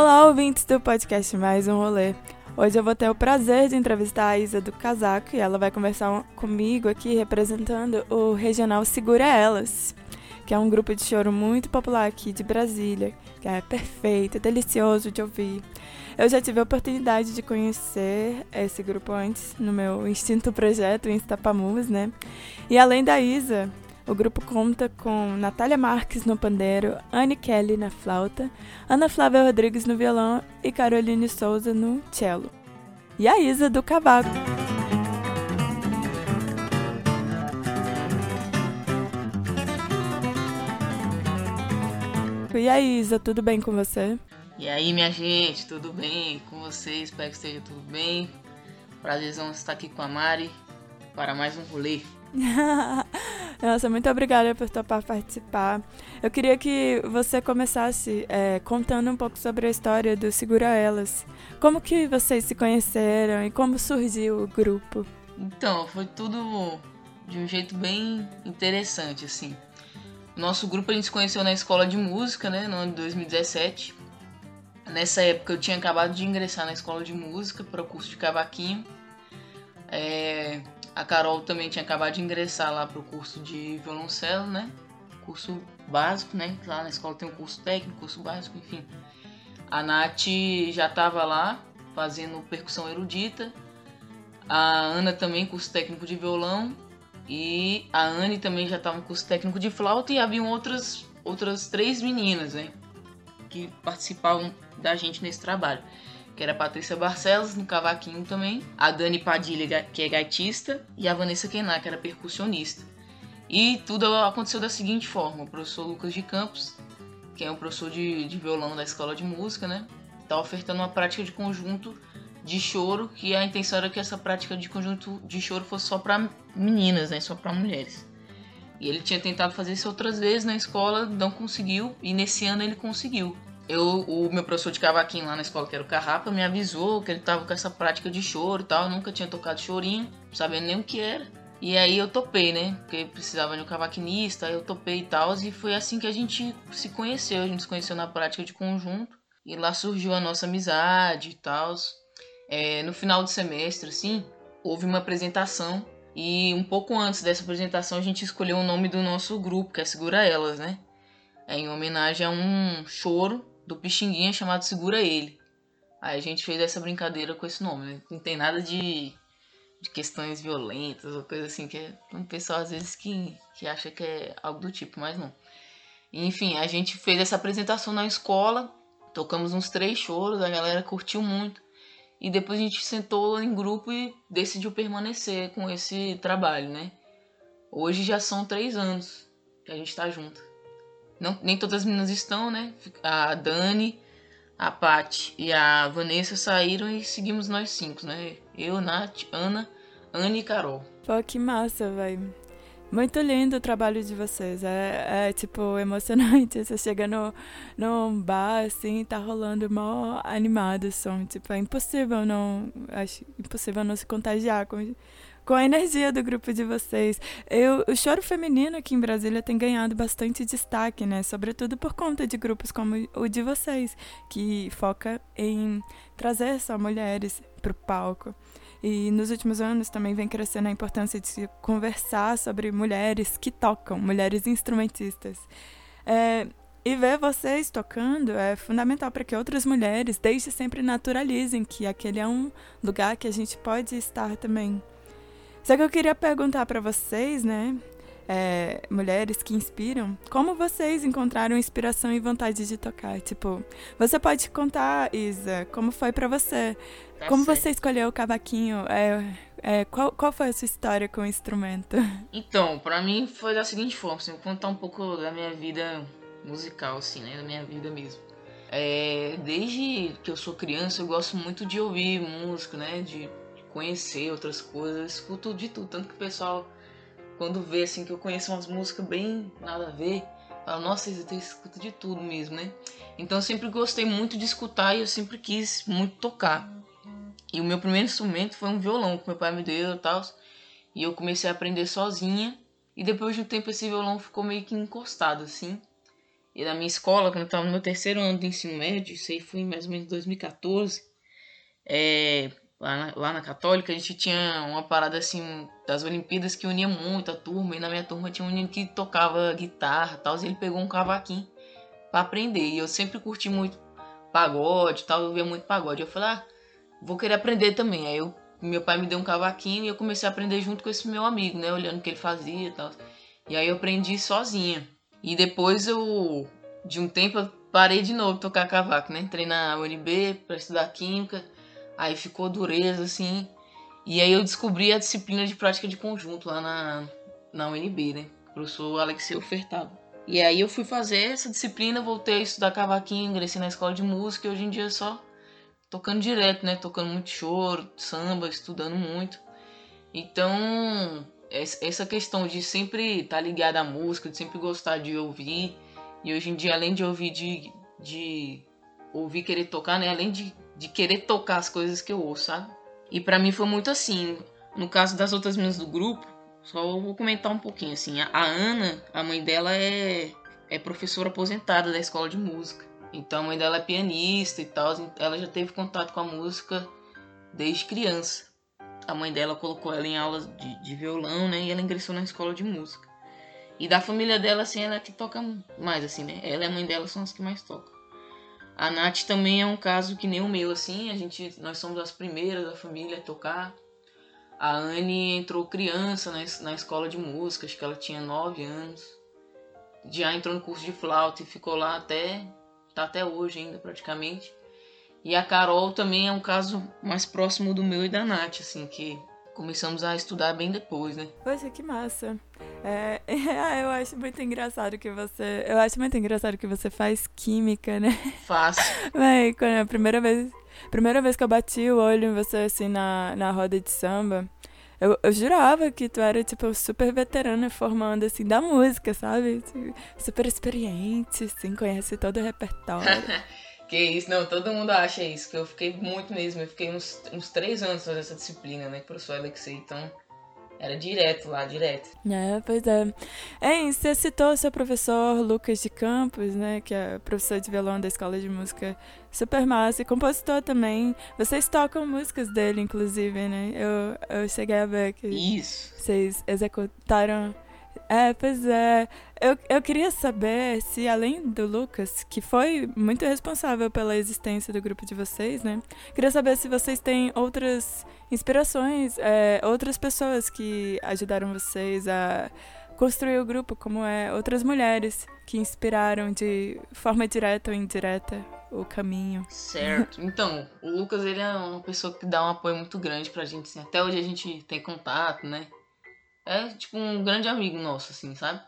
Olá, ouvintes do podcast Mais um Rolê. Hoje eu vou ter o prazer de entrevistar a Isa do Casaco e ela vai conversar comigo aqui representando o regional Segura Elas, que é um grupo de choro muito popular aqui de Brasília, que é perfeito, é delicioso de ouvir. Eu já tive a oportunidade de conhecer esse grupo antes no meu Instinto Projeto Instapamus, né? E além da Isa, o grupo conta com Natália Marques no pandeiro, Anne Kelly na flauta, Ana Flávia Rodrigues no violão e Caroline Souza no cello. E a Isa do cavaco. E aí, Isa, tudo bem com você? E aí, minha gente, tudo bem com vocês? Espero que esteja tudo bem. Prazerzão estar aqui com a Mari para mais um rolê. Nossa, muito obrigada por topar participar. Eu queria que você começasse é, contando um pouco sobre a história do Segura Elas. Como que vocês se conheceram e como surgiu o grupo? Então, foi tudo de um jeito bem interessante, assim. Nosso grupo a gente se conheceu na escola de música, né, no ano de 2017. Nessa época eu tinha acabado de ingressar na escola de música para o curso de cavaquinho. É, a Carol também tinha acabado de ingressar lá para o curso de violoncelo, né? Curso básico, né? Lá na escola tem um curso técnico, curso básico, enfim. A Nath já estava lá fazendo percussão erudita. A Ana também, curso técnico de violão. E a Anne também já estava no curso técnico de flauta. E haviam outras, outras três meninas, né? Que participavam da gente nesse trabalho que era a Patrícia Barcelos, no cavaquinho também, a Dani Padilha, que é gaitista, e a Vanessa Kená, que era percussionista. E tudo aconteceu da seguinte forma: o professor Lucas de Campos, que é um professor de, de violão da escola de música, né, tá ofertando uma prática de conjunto de choro, que a intenção era que essa prática de conjunto de choro fosse só para meninas, né, só para mulheres. E ele tinha tentado fazer isso outras vezes na escola, não conseguiu, e nesse ano ele conseguiu eu, o meu professor de cavaquinho lá na escola, que era o Carrapa, me avisou que ele tava com essa prática de choro e tal. Eu nunca tinha tocado chorinho, sabendo nem o que era. E aí eu topei, né? Porque precisava de um cavaquinista, eu topei e tal. E foi assim que a gente se conheceu. A gente se conheceu na prática de conjunto. E lá surgiu a nossa amizade e tal. É, no final do semestre, assim, houve uma apresentação. E um pouco antes dessa apresentação, a gente escolheu o nome do nosso grupo, que é Segura Elas, né? É em homenagem a um choro do Pixinguinha chamado Segura Ele. Aí a gente fez essa brincadeira com esse nome, né? Não tem nada de, de questões violentas ou coisa assim, que é um pessoal às vezes que, que acha que é algo do tipo, mas não. Enfim, a gente fez essa apresentação na escola, tocamos uns três choros, a galera curtiu muito. E depois a gente sentou em grupo e decidiu permanecer com esse trabalho, né? Hoje já são três anos que a gente tá junto. Não, nem todas as meninas estão, né? A Dani, a Paty e a Vanessa saíram e seguimos nós cinco, né? Eu, Nath, Ana, Anne e Carol. Pô, que massa, velho. Muito lindo o trabalho de vocês. É, é, tipo, emocionante. Você chega no, num bar, assim, tá rolando mó animado o som. Tipo, é impossível não. Acho impossível não se contagiar com, com a energia do grupo de vocês. Eu, o choro feminino aqui em Brasília tem ganhado bastante destaque, né? Sobretudo por conta de grupos como o de vocês, que foca em trazer só mulheres para o palco. E nos últimos anos também vem crescendo a importância de se conversar sobre mulheres que tocam, mulheres instrumentistas. É, e ver vocês tocando é fundamental para que outras mulheres desde sempre naturalizem que aquele é um lugar que a gente pode estar também. Só que eu queria perguntar para vocês, né? É, mulheres que inspiram, como vocês encontraram inspiração e vontade de tocar? Tipo, você pode contar, Isa, como foi para você? Tá como certo. você escolheu o cavaquinho? É, é, qual, qual foi a sua história com o instrumento? Então, para mim foi da seguinte forma, assim, vou contar um pouco da minha vida musical, assim, né? Da minha vida mesmo. É, desde que eu sou criança, eu gosto muito de ouvir música, né? De conhecer outras coisas, escuto de tudo, tanto que o pessoal quando vê assim que eu conheço umas músicas bem nada a ver, fala, nossa, eu escuto de tudo mesmo, né? Então eu sempre gostei muito de escutar e eu sempre quis muito tocar. E o meu primeiro instrumento foi um violão que meu pai me deu e tal. E eu comecei a aprender sozinha. E depois de um tempo esse violão ficou meio que encostado assim. E na minha escola, quando eu estava no meu terceiro ano de ensino médio, isso aí foi mais ou menos 2014, é, lá, na, lá na Católica, a gente tinha uma parada assim das Olimpíadas que unia muito a turma. E na minha turma tinha um menino que tocava guitarra e tal, e ele pegou um cavaquinho para aprender. E eu sempre curti muito pagode tal, eu via muito pagode. Eu falei, ah, vou querer aprender também. Aí eu, meu pai me deu um cavaquinho e eu comecei a aprender junto com esse meu amigo, né? Olhando o que ele fazia e tal. E aí eu aprendi sozinha. E depois eu, de um tempo, eu parei de novo tocar cavaco, né? Entrei na UNB para estudar química, aí ficou dureza, assim. E aí eu descobri a disciplina de prática de conjunto lá na, na UNB, né? O professor Alexeu Ofertado. E aí eu fui fazer essa disciplina, voltei a estudar cavaquinho, ingressei na escola de música e hoje em dia só tocando direto, né? Tocando muito choro, samba, estudando muito. Então, essa questão de sempre estar tá ligado à música, de sempre gostar de ouvir. E hoje em dia, além de ouvir, de, de ouvir, querer tocar, né? Além de, de querer tocar as coisas que eu ouço, sabe? E para mim foi muito assim. No caso das outras meninas do grupo, só vou comentar um pouquinho, assim. A, Ana, a mãe dela é, é professora aposentada da escola de música. Então a mãe dela é pianista e tal. Ela já teve contato com a música desde criança a mãe dela colocou ela em aulas de, de violão, né? E ela ingressou na escola de música. E da família dela, assim, ela é que toca mais, assim, né? Ela e a mãe dela são as que mais tocam. A Nath também é um caso que nem o meu, assim. A gente, nós somos as primeiras da família a tocar. A Anne entrou criança na, na escola de música, acho que ela tinha 9 anos. Já entrou no curso de flauta e ficou lá até. tá até hoje ainda, praticamente. E a Carol também é um caso mais próximo do meu e da Nath, assim, que começamos a estudar bem depois, né? Poxa, que massa. É, é, eu acho muito engraçado que você. Eu acho muito engraçado que você faz química, né? Faço. Véi, quando é a primeira vez. Primeira vez que eu bati o olho em você, assim, na, na roda de samba, eu, eu jurava que tu era, tipo, super veterana formando, assim, da música, sabe? Super experiente, assim, conhece todo o repertório. Que isso, não, todo mundo acha isso, que eu fiquei muito mesmo, eu fiquei uns, uns três anos fazendo essa disciplina, né, professor Alexei, então era direto lá, direto. É, pois é. É, você citou o seu professor Lucas de Campos, né, que é professor de violão da Escola de Música super massa e compositor também. Vocês tocam músicas dele, inclusive, né, eu, eu cheguei a ver que isso. vocês executaram é, pois é. Eu, eu queria saber se, além do Lucas, que foi muito responsável pela existência do grupo de vocês, né? Queria saber se vocês têm outras inspirações, é, outras pessoas que ajudaram vocês a construir o grupo, como é outras mulheres que inspiraram de forma direta ou indireta o caminho. Certo. Então, o Lucas, ele é uma pessoa que dá um apoio muito grande pra gente, assim. Até hoje a gente tem contato, né? É tipo um grande amigo nosso, assim, sabe?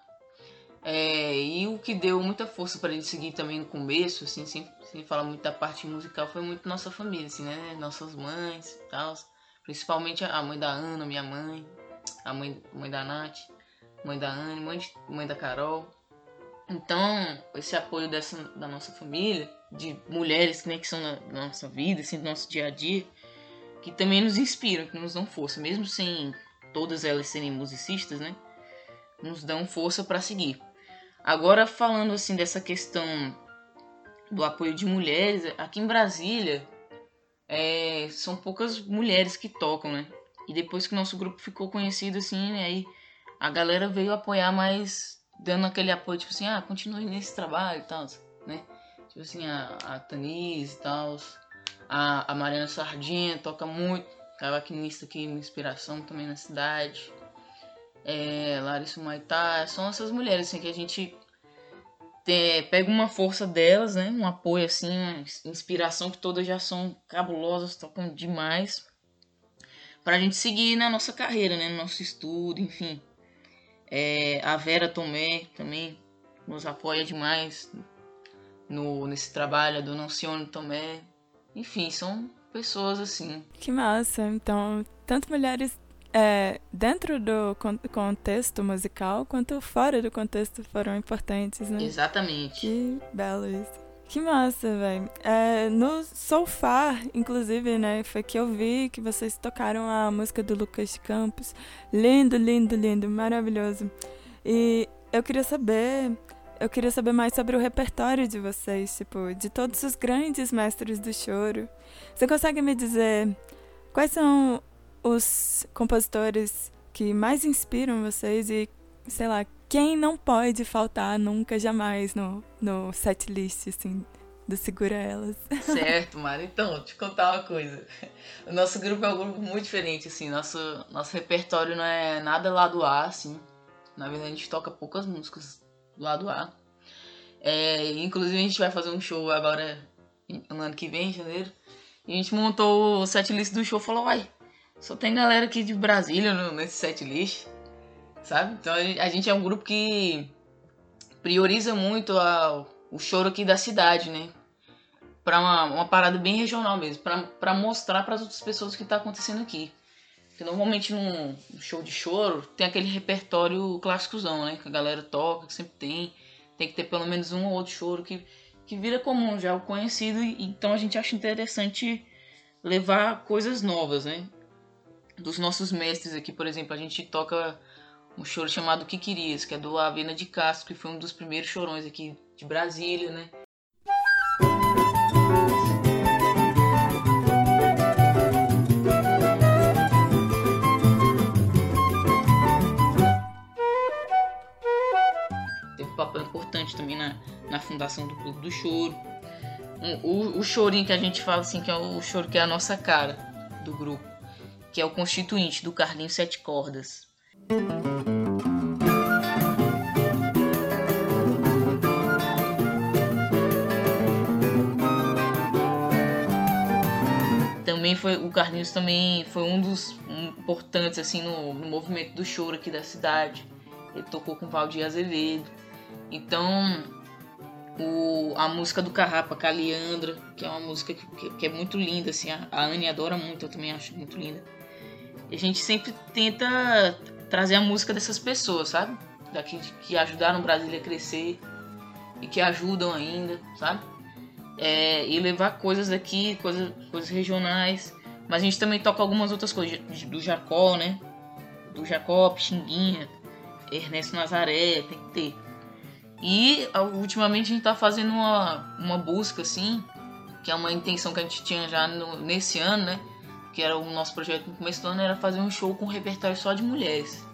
É, e o que deu muita força para ele seguir também no começo, assim, sem, sem falar muito da parte musical, foi muito nossa família, assim, né? Nossas mães e tal. Principalmente a mãe da Ana, minha mãe, a mãe, mãe da Nath, mãe da Anne, mãe, mãe da Carol. Então, esse apoio dessa, da nossa família, de mulheres né, que são na nossa vida, assim, do nosso dia a dia, que também nos inspiram, que nos dão força, mesmo sem todas elas serem musicistas, né? Nos dão força para seguir. Agora falando assim dessa questão do apoio de mulheres, aqui em Brasília é, são poucas mulheres que tocam, né? E depois que nosso grupo ficou conhecido assim, né, aí a galera veio apoiar mais, dando aquele apoio, tipo assim, ah, continue nesse trabalho e tal, né? Tipo assim, a, a Tanise e tal, a, a Mariana Sardinha toca muito, cavaquinista aqui, uma inspiração também na cidade. É, Larissa Maitá, são essas mulheres assim que a gente tem, pega uma força delas, né? Um apoio assim, uma inspiração que todas já são cabulosas, tocam demais. Pra gente seguir na nossa carreira, né? No nosso estudo, enfim. É, a Vera Tomé também nos apoia demais no, nesse trabalho, a Dona Alcione Tomé. Enfim, são pessoas assim. Que massa. Então, tanto mulheres é, dentro do contexto musical quanto fora do contexto foram importantes, né? Exatamente. Que belo isso. Que massa, velho. É, no Soulfar, inclusive, né, foi que eu vi que vocês tocaram a música do Lucas Campos. Lindo, lindo, lindo, maravilhoso. E eu queria saber eu queria saber mais sobre o repertório de vocês, tipo, de todos os grandes mestres do choro. Você consegue me dizer quais são os compositores que mais inspiram vocês e, sei lá, quem não pode faltar nunca, jamais no, no setlist, assim, do Segura Elas. Certo, Mara. Então, te contar uma coisa. O nosso grupo é um grupo muito diferente, assim. Nosso, nosso repertório não é nada lado A, assim. Na verdade, a gente toca poucas músicas do lado A. É, inclusive, a gente vai fazer um show agora, no ano que vem, em janeiro. E a gente montou o setlist do show e falou, uai, só tem galera aqui de Brasília nesse setlist, sabe? Então a gente é um grupo que prioriza muito a, o choro aqui da cidade, né? Pra uma, uma parada bem regional mesmo, pra, pra mostrar para as outras pessoas o que tá acontecendo aqui. Porque normalmente num show de choro tem aquele repertório clássicozão, né? Que a galera toca, que sempre tem. Tem que ter pelo menos um ou outro choro que, que vira comum já, o conhecido. Então a gente acha interessante levar coisas novas, né? dos nossos mestres aqui, por exemplo, a gente toca um choro chamado Que Querias, que é do Avena de Castro, que foi um dos primeiros chorões aqui de Brasília, né? Também na, na fundação do Clube do Choro. O, o chorinho que a gente fala assim, que é o choro que é a nossa cara do grupo que é o constituinte do Carlinhos Sete Cordas. Também foi o Carlinhos também foi um dos importantes assim no, no movimento do choro aqui da cidade. Ele tocou com Valdir Azevedo. Então, o, a música do Carrapa, Caliandra, que é uma música que, que, que é muito linda, assim, a, a Anne adora muito, eu também acho muito linda a gente sempre tenta trazer a música dessas pessoas, sabe? Daqui que ajudaram o Brasil a crescer e que ajudam ainda, sabe? É, e levar coisas daqui, coisas, coisas regionais. Mas a gente também toca algumas outras coisas, do Jacó, né? Do Jacó, Pixinguinha, Ernesto Nazaré, tem que ter. E ultimamente a gente tá fazendo uma, uma busca, assim, que é uma intenção que a gente tinha já no, nesse ano, né? que era o nosso projeto no começo do ano, era fazer um show com repertório só de mulheres.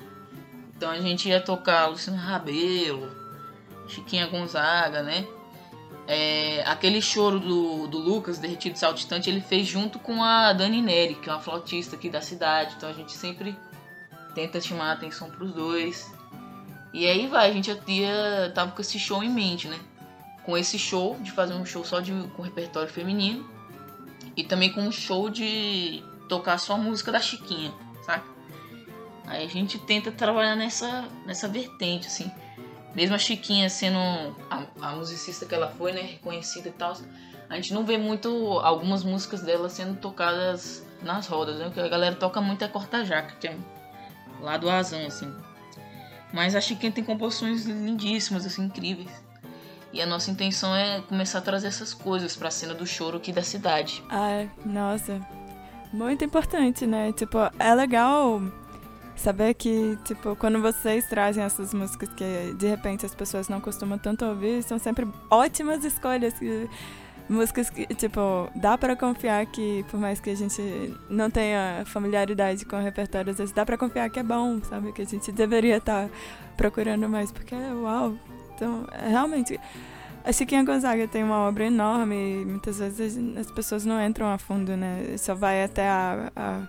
Então a gente ia tocar Luciano Rabelo, Chiquinha Gonzaga, né? É, aquele choro do, do Lucas, Derretido Saltitante, ele fez junto com a Dani Neri, que é uma flautista aqui da cidade. Então a gente sempre tenta chamar a atenção pros dois. E aí vai, a gente ia, tava com esse show em mente, né? Com esse show, de fazer um show só de, com repertório feminino e também com um show de tocar só a música da Chiquinha, sabe? Aí a gente tenta trabalhar nessa, nessa vertente, assim. Mesmo a Chiquinha sendo a, a musicista que ela foi, né? Reconhecida e tal. A gente não vê muito algumas músicas dela sendo tocadas nas rodas, né? Porque a galera toca muito é corta-jaca, que é lá do Azão, assim. Mas a Chiquinha tem composições lindíssimas, assim, incríveis. E a nossa intenção é começar a trazer essas coisas para a cena do choro aqui da cidade. Ai, nossa. Muito importante, né? Tipo, é legal saber que, tipo, quando vocês trazem essas músicas que de repente as pessoas não costumam tanto ouvir, são sempre ótimas escolhas. Músicas que, tipo, dá para confiar que, por mais que a gente não tenha familiaridade com o repertório, às vezes dá para confiar que é bom, sabe? Que a gente deveria estar tá procurando mais, porque, uau, então, é, realmente, a Chiquinha Gonzaga tem uma obra enorme e muitas vezes as pessoas não entram a fundo, né? Só vai até a, a,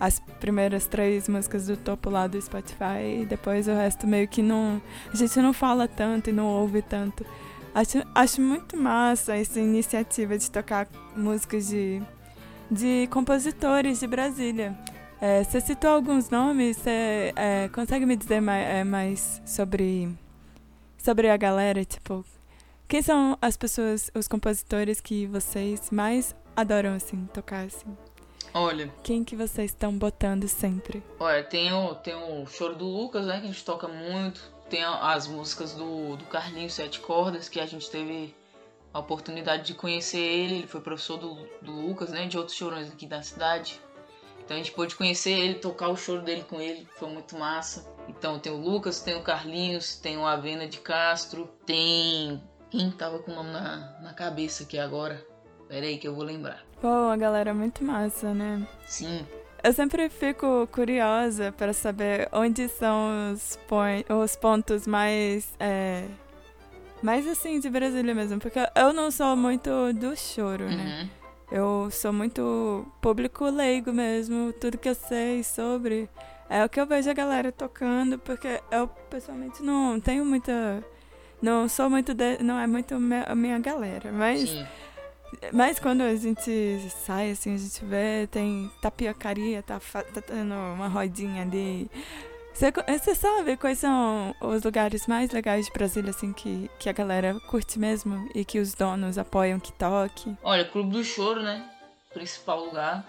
as primeiras três músicas do topo lá do Spotify e depois o resto meio que não. A gente não fala tanto e não ouve tanto. Acho, acho muito massa essa iniciativa de tocar músicas de, de compositores de Brasília. É, você citou alguns nomes, você é, consegue me dizer mais, é, mais sobre sobre a galera, tipo, quem são as pessoas, os compositores que vocês mais adoram, assim, tocar, assim? Olha. Quem que vocês estão botando sempre? Olha, tem o, tem o Choro do Lucas, né, que a gente toca muito. Tem as músicas do, do Carlinhos Sete Cordas, que a gente teve a oportunidade de conhecer ele. Ele foi professor do, do Lucas, né, de outros chorões aqui da cidade. Então a gente pôde conhecer ele, tocar o choro dele com ele, foi muito massa. Então tem o Lucas, tem o Carlinhos, tem o Avena de Castro, tem. Quem tava com o nome na, na cabeça aqui agora? Pera aí que eu vou lembrar. Pô, a galera é muito massa, né? Sim. Eu sempre fico curiosa para saber onde são os, os pontos mais. É, mais assim, de Brasília mesmo. Porque eu não sou muito do choro, né? uhum. né? Eu sou muito público leigo mesmo. Tudo que eu sei sobre é o que eu vejo a galera tocando, porque eu pessoalmente não tenho muita. Não sou muito. De, não é muito a minha galera, mas. Sim. Mas quando a gente sai, assim, a gente vê, tem tapiocaria, tá, tá tendo uma rodinha ali. Você sabe quais são os lugares mais legais de Brasília, assim, que, que a galera curte mesmo e que os donos apoiam que toque? Olha, Clube do Choro, né? Principal lugar.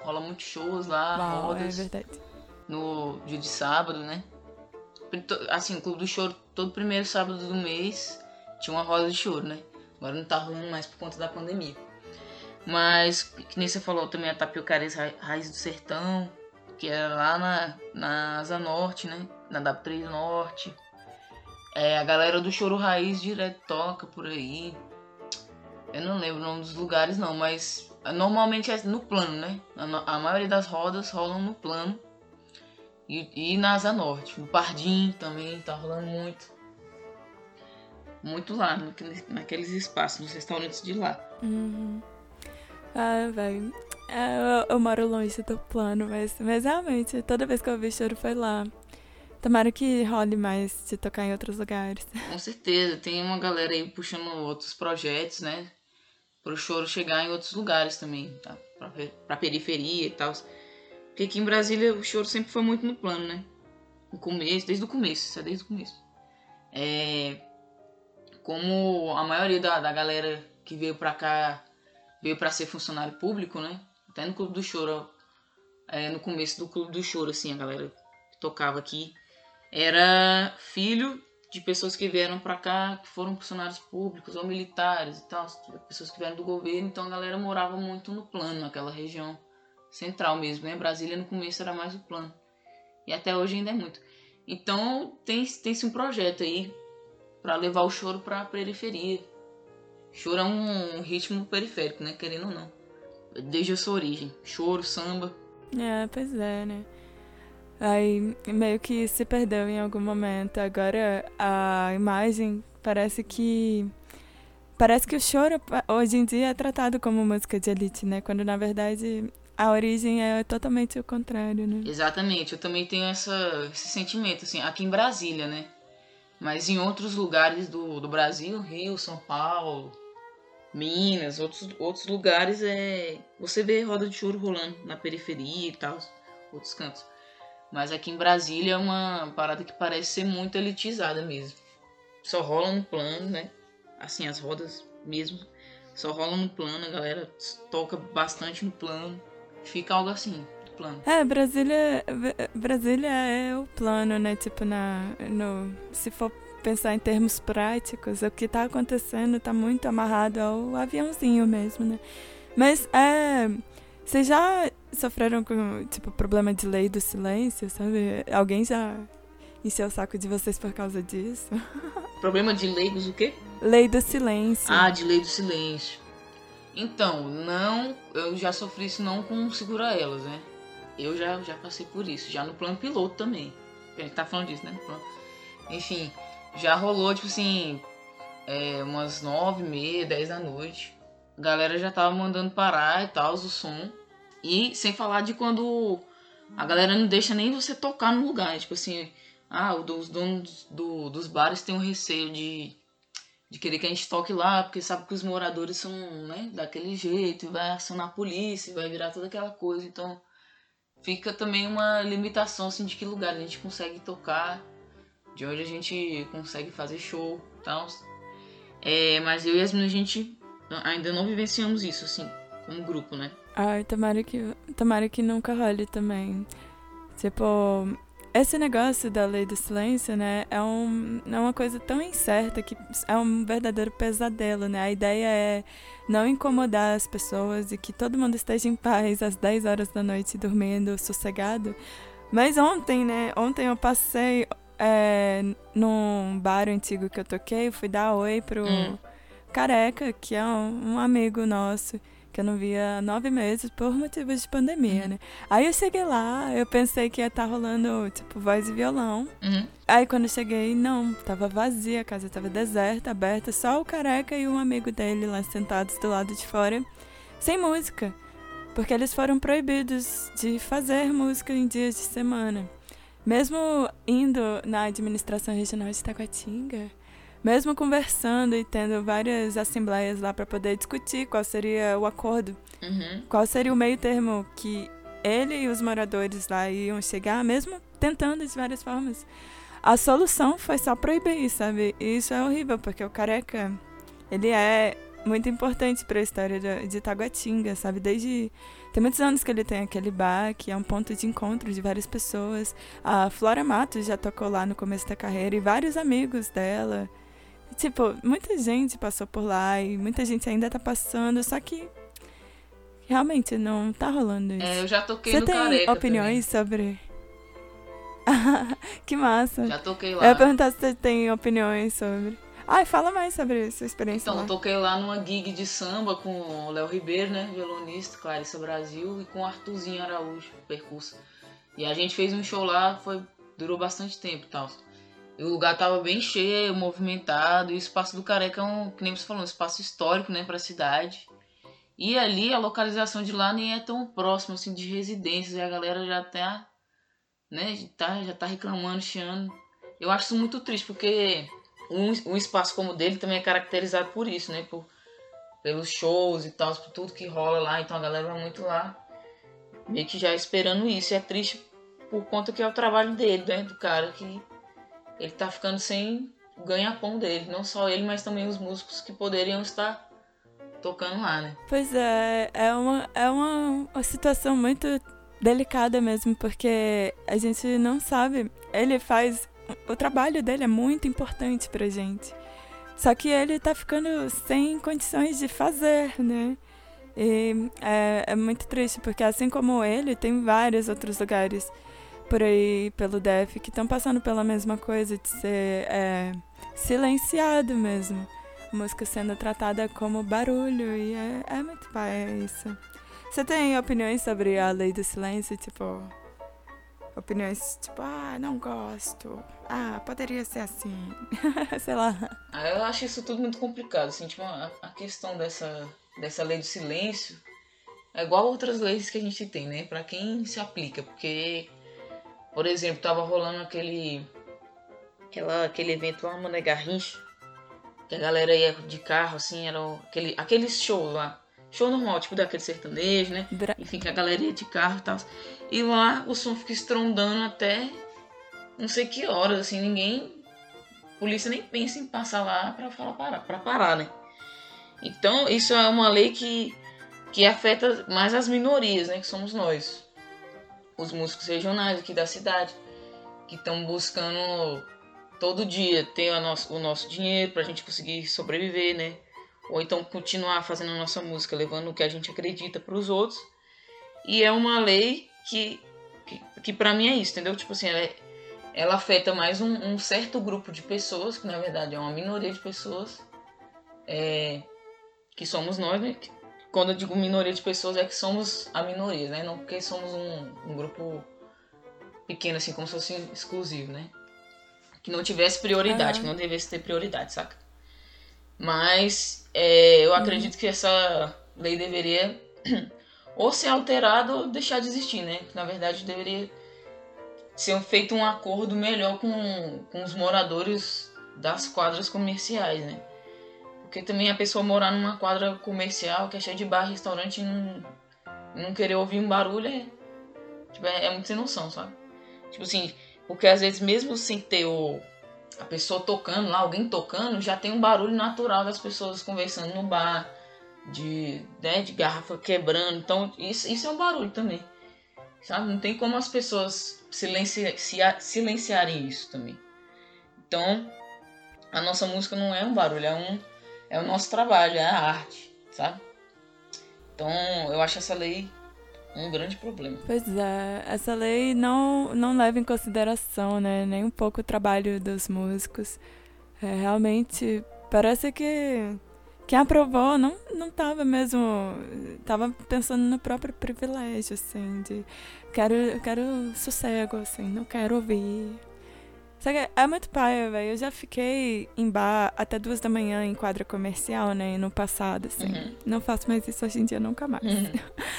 Rola muitos shows lá, Uau, é rodas. É verdade. No dia de sábado, né? Assim, Clube do Choro, todo primeiro sábado do mês tinha uma roda de choro, né? Agora não tá rolando mais por conta da pandemia. Mas, que nem você falou também, a Tapiocaria Raiz do Sertão, que é lá na, na Asa Norte, né? Na W3 Norte. É, a galera do Choro Raiz direto toca por aí. Eu não lembro o nome dos lugares não, mas normalmente é no plano, né? A, a maioria das rodas rolam no plano. E, e na Asa Norte. No Pardim também tá rolando muito muito lá, naqueles espaços, nos restaurantes de lá. Uhum. Ah, velho. É, eu, eu, moro longe do plano, mas, mas realmente, toda vez que eu vi choro foi lá. Tomara que role mais de tocar em outros lugares. Com certeza, tem uma galera aí puxando outros projetos, né? Pro choro chegar em outros lugares também, tá? Pra, pra periferia e tal. Porque aqui em Brasília o choro sempre foi muito no plano, né? No começo, desde o começo, isso é desde o começo. É, como a maioria da, da galera que veio pra cá veio para ser funcionário público, né? Até no Clube do Choro, é, no começo do Clube do Choro, assim, a galera que tocava aqui era filho de pessoas que vieram para cá, que foram funcionários públicos ou militares e tal, pessoas que vieram do governo, então a galera morava muito no plano, naquela região central mesmo, né? Brasília no começo era mais o plano. E até hoje ainda é muito. Então tem, tem-se um projeto aí para levar o choro para a periferia. Choro é um, ritmo periférico, né? Querendo ou não. Desde a sua origem. Choro, samba. É, pois é, né? Aí meio que se perdeu em algum momento. Agora a imagem parece que. Parece que o choro hoje em dia é tratado como música de elite, né? Quando na verdade a origem é totalmente o contrário, né? Exatamente, eu também tenho essa, esse sentimento, assim, aqui em Brasília, né? Mas em outros lugares do, do Brasil, Rio, São Paulo, Minas, outros, outros lugares, é, você vê roda de choro rolando na periferia e tal, outros cantos. Mas aqui em Brasília é uma parada que parece ser muito elitizada mesmo. Só rola no plano, né? Assim, as rodas mesmo só rolam no plano, a galera toca bastante no plano. Fica algo assim plano. É, Brasília, Brasília é o plano, né? Tipo, na, no, se for pensar em termos práticos, o que está acontecendo está muito amarrado ao aviãozinho mesmo, né? Mas é. Vocês já sofreram com, tipo, problema de lei do silêncio, sabe? Alguém já encheu o saco de vocês por causa disso? Problema de leigos o quê? Lei do silêncio. Ah, de lei do silêncio. Então, não, eu já sofri isso não com segura elas, né? Eu já, já passei por isso, já no plano piloto também. A gente tá falando disso, né? Enfim, já rolou, tipo assim, é, umas nove, meia, dez da noite. A galera já tava mandando parar e tal, o som. E sem falar de quando a galera não deixa nem você tocar no lugar. Tipo assim, ah, os donos do, dos bares têm um receio de, de querer que a gente toque lá, porque sabe que os moradores são, né, daquele jeito, vai acionar a polícia, vai virar toda aquela coisa. Então, fica também uma limitação assim de que lugar a gente consegue tocar, de onde a gente consegue fazer show e tal. É, mas eu e as meninas, a gente ainda não vivenciamos isso, assim, como grupo, né? Ai, tomara que, tomara que nunca role também. Tipo, esse negócio da lei do silêncio, né, é, um, é uma coisa tão incerta que é um verdadeiro pesadelo, né? A ideia é não incomodar as pessoas e que todo mundo esteja em paz às 10 horas da noite dormindo sossegado. Mas ontem, né? Ontem eu passei é, num bar antigo que eu toquei, fui dar oi pro hum. Careca, que é um, um, amigo nosso, que eu não via nove meses por motivos de pandemia, uhum. né? Aí eu cheguei lá, eu pensei que ia estar tá rolando, tipo, voz e violão. Uhum. Aí quando eu cheguei, não, tava vazia, a casa tava deserta, aberta, só o Careca e um amigo dele lá sentados do lado de fora, sem música. Porque eles foram proibidos de fazer música em dias de semana. Mesmo indo na administração regional de Taguatinga, mesmo conversando e tendo várias assembleias lá para poder discutir qual seria o acordo, uhum. qual seria o meio termo que ele e os moradores lá iam chegar, mesmo tentando de várias formas. A solução foi só proibir, sabe? E isso é horrível, porque o careca, ele é muito importante para a história de, de Taguatinga, sabe? Desde tem muitos anos que ele tem aquele bar, que é um ponto de encontro de várias pessoas. A Flora Matos já tocou lá no começo da carreira e vários amigos dela. Tipo, muita gente passou por lá e muita gente ainda tá passando, só que realmente não tá rolando isso. É, eu já toquei Você no tem opiniões também. sobre. que massa. Já toquei lá. Eu ia perguntar se você tem opiniões sobre. Ai, fala mais sobre sua experiência Então, lá. toquei lá numa gig de samba com o Léo Ribeiro, né, violonista, Clarissa Brasil, e com o Arthurzinho Araújo, percurso. E a gente fez um show lá, foi durou bastante tempo e tal. E o lugar tava bem cheio, movimentado, e o Espaço do Careca é um, que nem você falou, um espaço histórico, né, pra cidade. E ali, a localização de lá nem é tão próximo, assim, de residências, e a galera já tá, né, já tá, já tá reclamando, chiando. Eu acho isso muito triste, porque um, um espaço como o dele também é caracterizado por isso, né? Por, pelos shows e tal, por tudo que rola lá. Então a galera vai muito lá, meio que já esperando isso. E é triste por conta que é o trabalho dele, né? Do cara que ele tá ficando sem ganha-pão dele. Não só ele, mas também os músicos que poderiam estar tocando lá, né? Pois é, é uma, é uma, uma situação muito delicada mesmo, porque a gente não sabe. Ele faz o trabalho dele é muito importante pra gente. Só que ele tá ficando sem condições de fazer, né? E é, é muito triste, porque assim como ele, tem vários outros lugares por aí pelo DF que estão passando pela mesma coisa de ser é, silenciado mesmo. música sendo tratada como barulho e é, é muito pai, é isso. Você tem opiniões sobre a lei do silêncio? Tipo, opiniões tipo, ah, não gosto, ah, poderia ser assim, sei lá. Ah, eu acho isso tudo muito complicado, assim, tipo, a, a, questão dessa, dessa lei do silêncio é igual outras leis que a gente tem, né, para quem se aplica, porque, por exemplo, tava rolando aquele, aquela, aquele evento lá, Mané Garrincha, que a galera ia de carro, assim, era aquele, aqueles shows lá, show normal, tipo daquele sertanejo, né? Enfim, que a galeria de carro e tal. E lá o som fica estrondando até não sei que horas, assim, ninguém. Polícia nem pensa em passar lá pra falar parar, pra parar, né? Então, isso é uma lei que, que afeta mais as minorias, né? Que somos nós. Os músicos regionais aqui da cidade, que estão buscando todo dia ter a nosso, o nosso dinheiro pra gente conseguir sobreviver, né? ou então continuar fazendo a nossa música, levando o que a gente acredita para os outros. E é uma lei que, que, que para mim é isso, entendeu? Tipo assim, ela, é, ela afeta mais um, um, certo grupo de pessoas, que na verdade é uma minoria de pessoas, é, que somos nós, né? Quando eu digo minoria de pessoas, é que somos a minoria, né? Não porque somos um, um grupo pequeno, assim, como se fosse exclusivo, né? Que não tivesse prioridade, uhum. que não devesse ter prioridade, saca? Mas é, eu acredito uhum. que essa lei deveria ou ser alterada ou deixar de existir, né? Na verdade, deveria ser feito um acordo melhor com, com os moradores das quadras comerciais, né? Porque também a pessoa morar numa quadra comercial que é cheia de bar, restaurante e não, não querer ouvir um barulho é, tipo, é, é muito sem noção, sabe? Tipo assim, porque às vezes mesmo sem ter o, a pessoa tocando lá, alguém tocando, já tem um barulho natural das pessoas conversando no bar, de, né, de garrafa quebrando. Então, isso, isso é um barulho também. Sabe? Não tem como as pessoas silenci silenciarem isso também. Então, a nossa música não é um barulho, é, um, é o nosso trabalho, é a arte, sabe? Então, eu acho essa lei um grande problema. Pois é, essa lei não, não leva em consideração, né, nem um pouco o trabalho dos músicos. É, realmente, parece que quem aprovou não, não tava mesmo. Tava pensando no próprio privilégio, assim, de quero, quero sossego, assim, não quero ouvir. Que é muito paia, velho. Eu já fiquei em bar até duas da manhã em quadra comercial, né? No passado, assim. Uhum. Não faço mais isso hoje em dia, nunca mais. Uhum.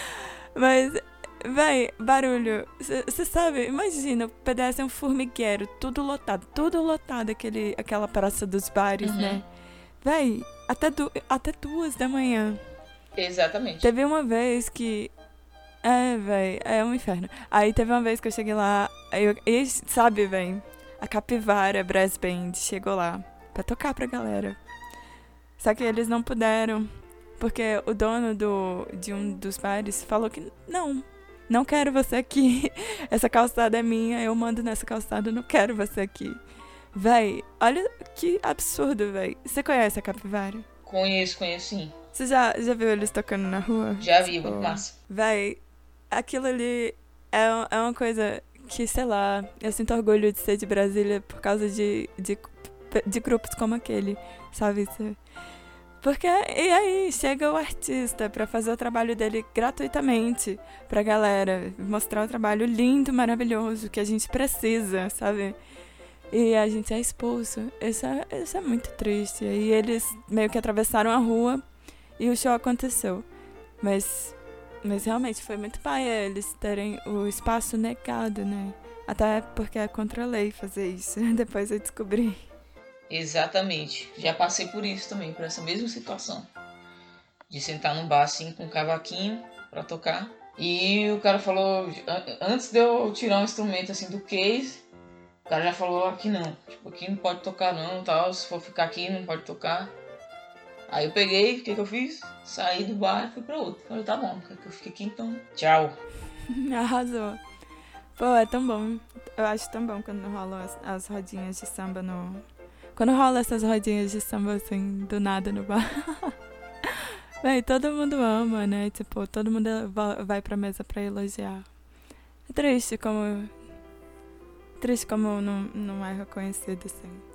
Mas, véi, barulho. Você sabe, imagina, o PDS é um formigueiro, tudo lotado, tudo lotado, aquele, aquela praça dos bares, uhum. né? Véi, até, du até duas da manhã. Exatamente. Teve uma vez que. É, véi, é um inferno. Aí teve uma vez que eu cheguei lá, eu, e sabe, véi, a Capivara Brass Band chegou lá pra tocar pra galera. Só que eles não puderam, porque o dono do, de um dos bares falou que não, não quero você aqui. Essa calçada é minha, eu mando nessa calçada, não quero você aqui. Véi, olha que absurdo, véi. Você conhece a Capivara? Conheço, conheço sim. Você já, já viu eles tocando na rua? Já vi, tipo, muito massa. Véi, aquilo ali é, é uma coisa que, sei lá, eu sinto orgulho de ser de Brasília por causa de, de, de grupos como aquele, sabe? Porque, e aí, chega o artista para fazer o trabalho dele gratuitamente pra galera, mostrar o trabalho lindo, maravilhoso que a gente precisa, sabe? E a gente é expulso. Isso é, isso é muito triste. E eles meio que atravessaram a rua e o show aconteceu. Mas, mas realmente foi muito paia eles terem o espaço negado, né? Até porque é contra a lei fazer isso. Depois eu descobri. Exatamente. Já passei por isso também, por essa mesma situação. De sentar num bar assim com um cavaquinho para tocar. E o cara falou, antes de eu tirar um instrumento assim do case, o cara já falou aqui não. Tipo, aqui não pode tocar não, tal. Se for ficar aqui, não pode tocar. Aí eu peguei, o que, que eu fiz? Saí do bar e fui pra outro. Falei, tá bom, que eu fiquei aqui então. Tchau. Arrasou. Pô, é tão bom. Eu acho tão bom quando rolam as, as rodinhas de samba no. Quando rola essas rodinhas de samba assim, do nada no bar. Véi, todo mundo ama, né? Tipo, todo mundo vai pra mesa pra elogiar. É triste como triste como não, não é reconhecido, assim.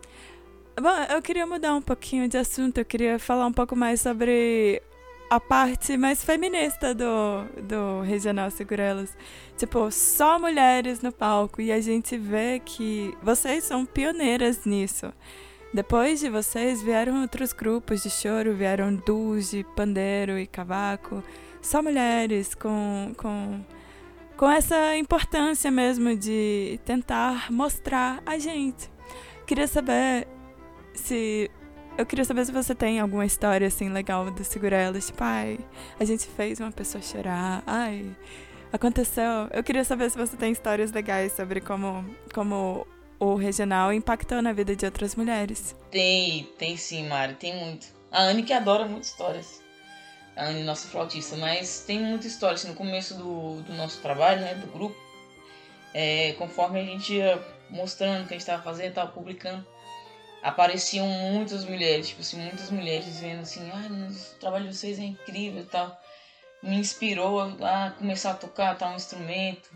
Bom, eu queria mudar um pouquinho de assunto, eu queria falar um pouco mais sobre a parte mais feminista do, do Regional Segurelas. Tipo, só mulheres no palco e a gente vê que vocês são pioneiras nisso. Depois de vocês vieram outros grupos de choro, vieram duos de pandeiro e cavaco. Só mulheres com, com com essa importância mesmo de tentar mostrar a gente. Queria saber se eu queria saber se você tem alguma história assim legal do Segurelas, tipo, ai, a gente fez uma pessoa chorar, ai, aconteceu. Eu queria saber se você tem histórias legais sobre como como o regional impactou na vida de outras mulheres. Tem, tem sim, Mari, tem muito. A Anne que adora muitas histórias a Anne, nossa flautista, mas tem muita história, assim, no começo do, do nosso trabalho, né, do grupo, é, conforme a gente ia mostrando o que a gente estava fazendo, estava publicando, apareciam muitas mulheres, tipo assim, muitas mulheres vendo assim, ah, o trabalho de vocês é incrível e tal, me inspirou a, a começar a tocar tal instrumento,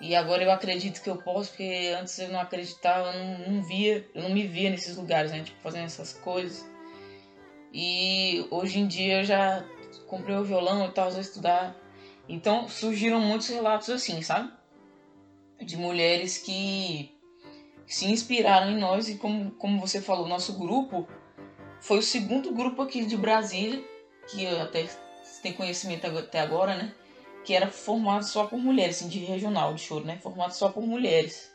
e agora eu acredito que eu posso, porque antes eu não acreditava, eu não, não via, eu não me via nesses lugares, né, tipo, fazendo essas coisas, e hoje em dia eu já comprei o violão e tal, vou estudar. Então surgiram muitos relatos assim, sabe? De mulheres que se inspiraram em nós e como, como você falou, nosso grupo foi o segundo grupo aqui de Brasília, que até tem conhecimento até agora, né? Que era formado só por mulheres, assim, de regional de choro, né? Formado só por mulheres.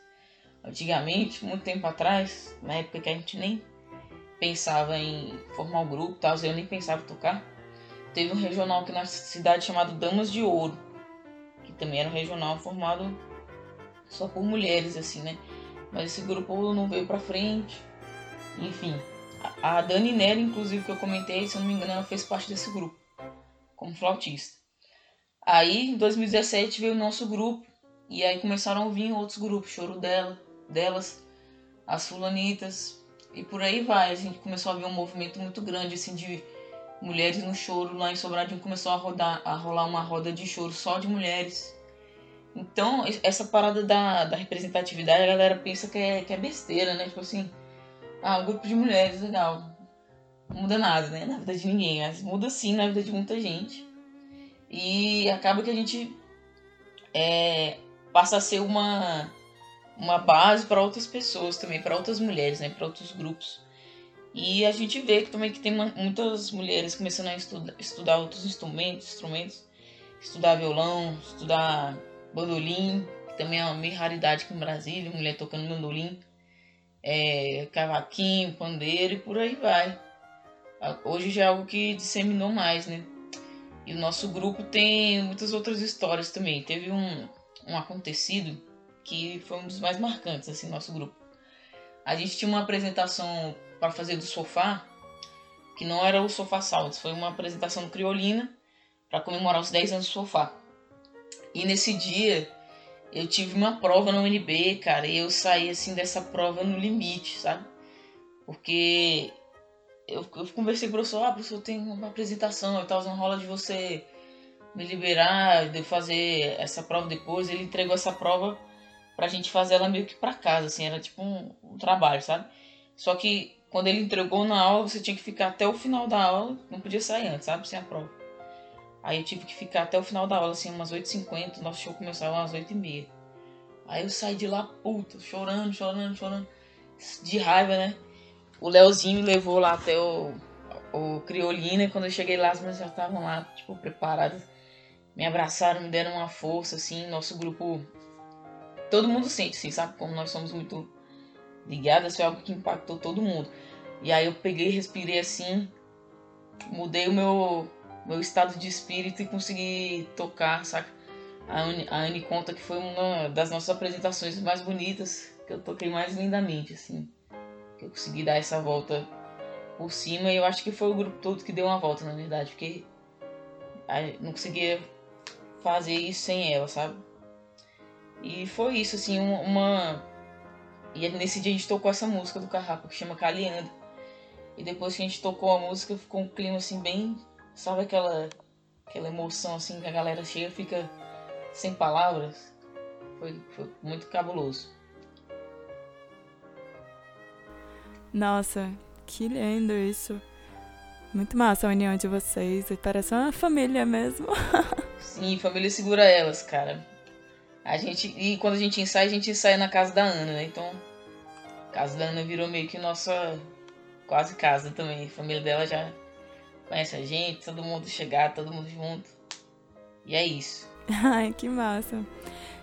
Antigamente, muito tempo atrás, na época que a gente nem pensava em formar o um grupo, tal, eu nem pensava em tocar teve um regional aqui na cidade chamado Damas de Ouro, que também era um regional formado só por mulheres, assim, né? Mas esse grupo não veio pra frente. Enfim, a Dani Neri, inclusive, que eu comentei, se eu não me engano, ela fez parte desse grupo, como flautista. Aí, em 2017, veio o nosso grupo, e aí começaram a vir outros grupos, Choro dela, delas, as fulanitas, e por aí vai. A gente começou a ver um movimento muito grande, assim, de Mulheres no Choro lá em Sobradinho começou a, rodar, a rolar uma roda de choro só de mulheres. Então, essa parada da, da representatividade, a galera pensa que é, que é besteira, né? Tipo assim, ah, um grupo de mulheres, legal. Não muda nada, né? Na vida de ninguém. Mas muda sim na vida de muita gente. E acaba que a gente é, passa a ser uma, uma base para outras pessoas também, para outras mulheres, né? Para outros grupos. E a gente vê que também que tem muitas mulheres começando a estudar, estudar outros instrumentos, instrumentos, estudar violão, estudar bandolim, que também é uma meio raridade aqui no Brasil, mulher tocando bandolim, é, cavaquinho, pandeiro e por aí vai. Hoje já é algo que disseminou mais, né? E o nosso grupo tem muitas outras histórias também. Teve um, um acontecido que foi um dos mais marcantes, assim, nosso grupo. A gente tinha uma apresentação para fazer do sofá, que não era o Sofá Saltos, foi uma apresentação criolina para comemorar os 10 anos do sofá. E nesse dia eu tive uma prova no UNB, cara, e eu saí assim dessa prova no limite, sabe? Porque eu, eu conversei com o professor, ah, professor, tem uma apresentação, eu tava na rola de você me liberar, de eu fazer essa prova depois. Ele entregou essa prova pra gente fazer ela meio que pra casa, assim, era tipo um, um trabalho, sabe? Só que quando ele entregou na aula, você tinha que ficar até o final da aula, não podia sair antes, sabe? Sem a prova. Aí eu tive que ficar até o final da aula, assim, umas 8h50, nosso show começava umas 8h30. Aí eu saí de lá, puta, chorando, chorando, chorando, de raiva, né? O Leozinho me levou lá até o, o Criolina quando eu cheguei lá, as meninas já estavam lá, tipo, preparadas. Me abraçaram, me deram uma força, assim, nosso grupo. Todo mundo sente, assim, sabe? Como nós somos muito ligadas, foi algo que impactou todo mundo. E aí eu peguei, respirei assim, mudei o meu, meu estado de espírito e consegui tocar, saca? A Anne, a Anne conta que foi uma das nossas apresentações mais bonitas, que eu toquei mais lindamente, assim eu consegui dar essa volta por cima e eu acho que foi o grupo todo que deu uma volta, na verdade, porque não conseguia fazer isso sem ela, sabe? E foi isso, assim, uma. E nesse dia a gente tocou essa música do Carrapa que chama Calianda. E depois que a gente tocou a música, ficou um clima assim bem. Sabe aquela, aquela emoção assim que a galera chega fica sem palavras? Foi, foi muito cabuloso. Nossa, que lindo isso. Muito massa a união de vocês. Parece uma família mesmo. Sim, família segura elas, cara. A gente. E quando a gente ensaia, a gente ensaia na casa da Ana, né? Então. A casa da Ana virou meio que nossa. Quase casa também. A família dela já conhece a gente, todo mundo chegar, todo mundo junto. E é isso. Ai, que massa.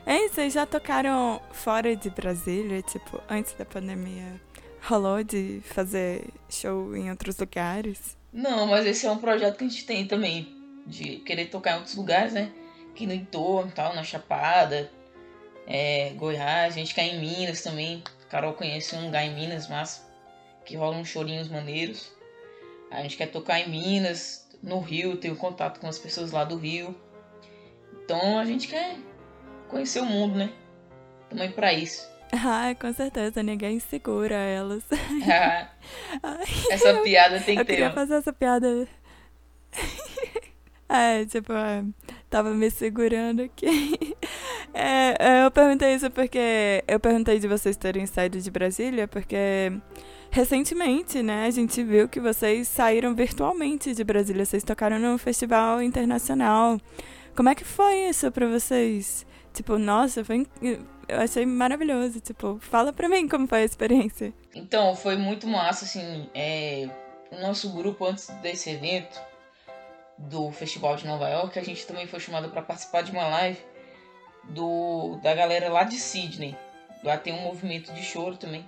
Ei, vocês já tocaram fora de Brasília, tipo, antes da pandemia? rolou de fazer show em outros lugares? Não, mas esse é um projeto que a gente tem também, de querer tocar em outros lugares, né? Aqui no entorno, tal, na Chapada, é, Goiás, a gente quer em Minas também. Carol conhece um lugar em Minas, mas que rola uns chorinhos maneiros. A gente quer tocar em Minas, no Rio, tenho contato com as pessoas lá do Rio. Então a gente quer conhecer o mundo, né? Também para isso. Ah, com certeza, ninguém segura elas. Ah, essa piada tem que eu ter. Eu queria fazer essa piada. é, tipo, é, tava me segurando aqui. É, é, eu perguntei isso porque eu perguntei de vocês terem saído de Brasília, porque recentemente, né, a gente viu que vocês saíram virtualmente de Brasília. Vocês tocaram num festival internacional. Como é que foi isso pra vocês? Tipo, nossa, foi eu achei maravilhoso. Tipo, fala pra mim como foi a experiência. Então, foi muito massa, assim. É, o nosso grupo, antes desse evento do Festival de Nova York, a gente também foi chamado para participar de uma live do, da galera lá de Sydney. Lá tem um movimento de choro também.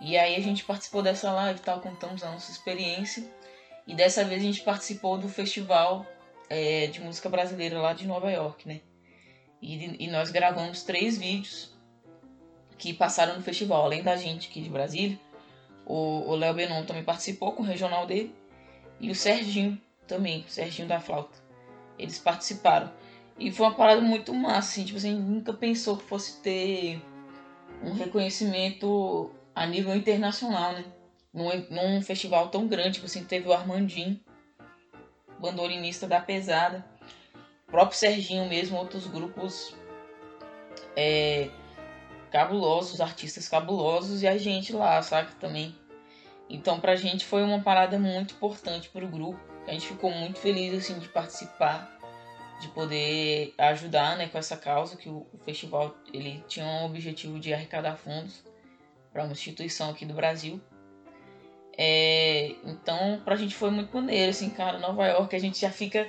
E aí a gente participou dessa live tal, contamos a nossa experiência. E dessa vez a gente participou do festival é, de música brasileira lá de Nova York, né? E, e nós gravamos três vídeos que passaram no festival. Além da gente aqui de Brasília, o Léo Benon também participou com o regional dele. E o Serginho também, o Serginho da flauta. Eles participaram. E foi uma parada muito massa, assim, tipo assim, nunca pensou que fosse ter um reconhecimento a nível internacional, né? Num, num festival tão grande, tipo assim, teve o Armandinho, bandolinista da pesada. O próprio Serginho mesmo, outros grupos é, cabulosos, artistas cabulosos e a gente lá, sabe? Também. Então pra gente foi uma parada muito importante pro grupo. A gente ficou muito feliz assim de participar, de poder ajudar, né, com essa causa que o, o festival ele tinha um objetivo de arrecadar fundos para uma instituição aqui do Brasil. É, então, pra gente foi muito maneiro, assim, cara, Nova York, a gente já fica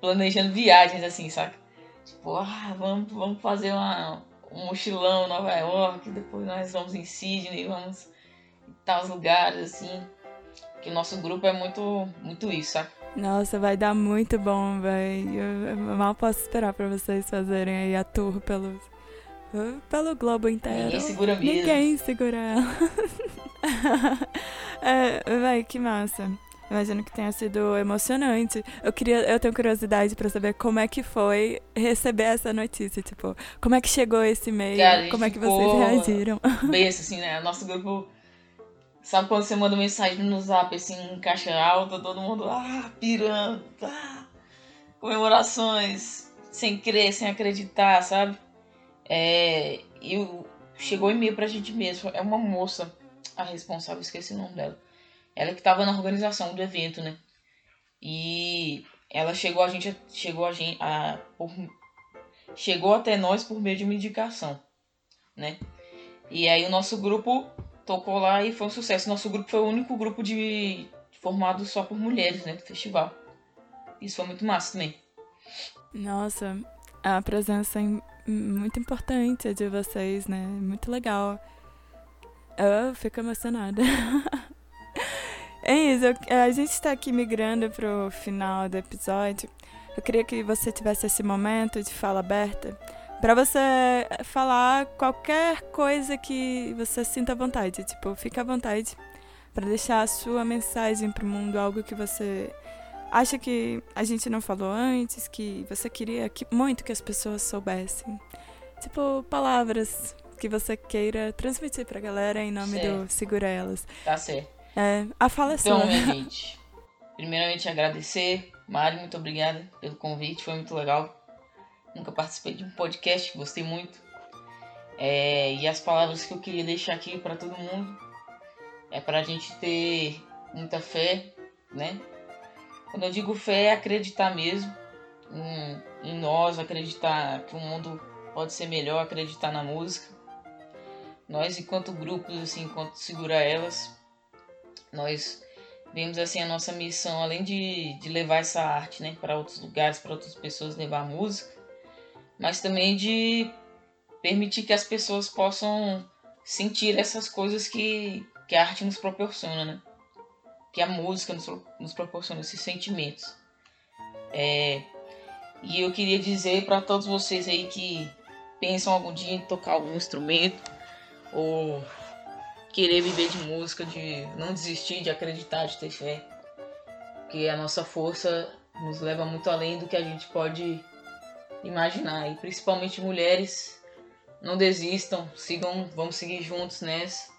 planejando viagens, assim, saca? Tipo, ah, vamos, vamos fazer uma, um mochilão em Nova York, depois nós vamos em Sydney, vamos em tais lugares, assim. Que o nosso grupo é muito, muito isso, saca? Nossa, vai dar muito bom, velho. Eu, mal posso esperar pra vocês fazerem aí a tour pelo, pelo globo inteiro. Ninguém segura mesmo. Ninguém segura ela. é, véi, que massa. Imagino que tenha sido emocionante. Eu queria, eu tenho curiosidade para saber como é que foi receber essa notícia, tipo, como é que chegou esse e-mail, como é que vocês reagiram? Besta, assim, né? Nosso grupo. Sabe quando você manda mensagem no zap, assim, em caixa alta, todo mundo, ah, pirando, ah, comemorações, sem crer, sem acreditar, sabe? É, e chegou e-mail pra gente mesmo. É uma moça, a responsável, esqueci o nome dela ela que estava na organização do evento, né? E ela chegou a gente chegou a gente a por, chegou até nós por meio de uma indicação, né? E aí o nosso grupo tocou lá e foi um sucesso. Nosso grupo foi o único grupo de formado só por mulheres, né, do festival. Isso foi muito massa também. Nossa, a presença muito importante de vocês, né? Muito legal. Eu fico emocionada. É isso, a gente está aqui migrando para o final do episódio. Eu queria que você tivesse esse momento de fala aberta para você falar qualquer coisa que você sinta vontade. Tipo, fica à vontade para deixar a sua mensagem para o mundo, algo que você acha que a gente não falou antes, que você queria que, muito que as pessoas soubessem. Tipo, palavras que você queira transmitir para a galera em nome certo. do Segura Elas. Tá certo. É, a fala é então, sua. minha gente, primeiramente agradecer. Mari, muito obrigada pelo convite, foi muito legal. Nunca participei de um podcast, gostei muito. É, e as palavras que eu queria deixar aqui para todo mundo é para a gente ter muita fé, né? Quando eu digo fé, é acreditar mesmo em, em nós, acreditar que o mundo pode ser melhor, acreditar na música. Nós, enquanto grupos, assim, enquanto segura elas, nós vemos assim a nossa missão, além de, de levar essa arte né, para outros lugares, para outras pessoas levar música, mas também de permitir que as pessoas possam sentir essas coisas que, que a arte nos proporciona, né? Que a música nos, nos proporciona, esses sentimentos. É, e eu queria dizer para todos vocês aí que pensam algum dia em tocar algum instrumento ou querer viver de música, de não desistir, de acreditar, de ter fé. Porque a nossa força nos leva muito além do que a gente pode imaginar. E principalmente mulheres, não desistam, sigam, vamos seguir juntos nessa.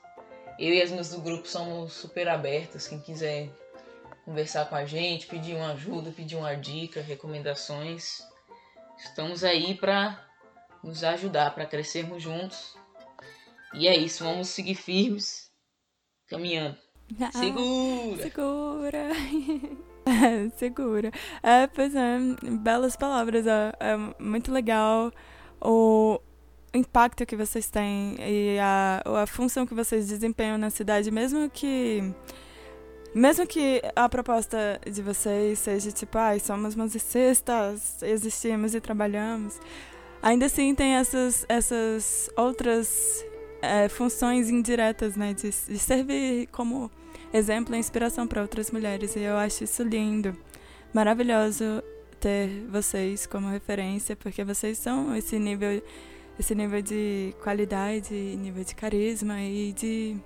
Eu e as minhas do grupo somos super abertas. Quem quiser conversar com a gente, pedir uma ajuda, pedir uma dica, recomendações, estamos aí para nos ajudar, para crescermos juntos e é isso, vamos seguir firmes, caminhando. Ah, segura! Segura! segura. É, pois é, belas palavras. É, é, muito legal o impacto que vocês têm e a, a função que vocês desempenham na cidade, mesmo que. Mesmo que a proposta de vocês seja tipo, ai, ah, somos musicistas, existimos e trabalhamos, ainda assim tem essas, essas outras é, funções indiretas, né? De, de servir como exemplo e inspiração para outras mulheres. E eu acho isso lindo, maravilhoso ter vocês como referência, porque vocês são esse nível, esse nível de qualidade, nível de carisma e de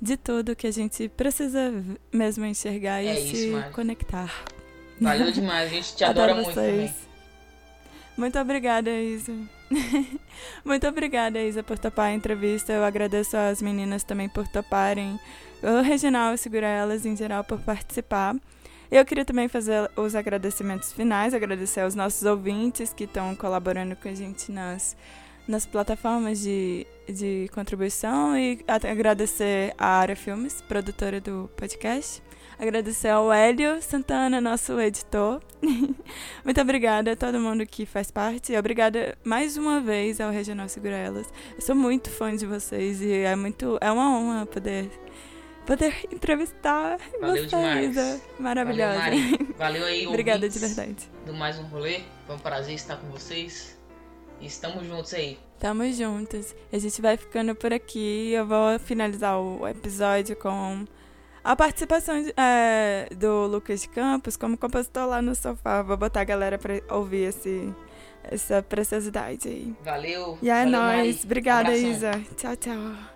de tudo que a gente precisa mesmo enxergar é e isso, se conectar. Valeu demais, a gente te adora muito também. Muito obrigada, Isa. Muito obrigada, Isa, por topar a entrevista. Eu agradeço às meninas também por toparem. O Reginal Segura Elas, em geral, por participar. Eu queria também fazer os agradecimentos finais, agradecer aos nossos ouvintes que estão colaborando com a gente nas, nas plataformas de, de contribuição e agradecer a Área Filmes, produtora do podcast. Agradecer ao Hélio Santana, nosso editor. Muito obrigada a todo mundo que faz parte. E obrigada mais uma vez ao Regional Segura Elas. Eu sou muito fã de vocês e é muito é uma honra poder poder entrevistar Valeu vocês. demais. Maravilhosa. Valeu. Valeu aí, Obrigada de verdade. Do mais um rolê. Foi um prazer estar com vocês. E estamos juntos aí. Tamo juntos. A gente vai ficando por aqui. Eu vou finalizar o episódio com a participação é, do Lucas Campos como compositor lá no sofá. Vou botar a galera pra ouvir esse, essa preciosidade aí. Valeu. E é Valeu, nóis. Mari. Obrigada, Abração. Isa. Tchau, tchau.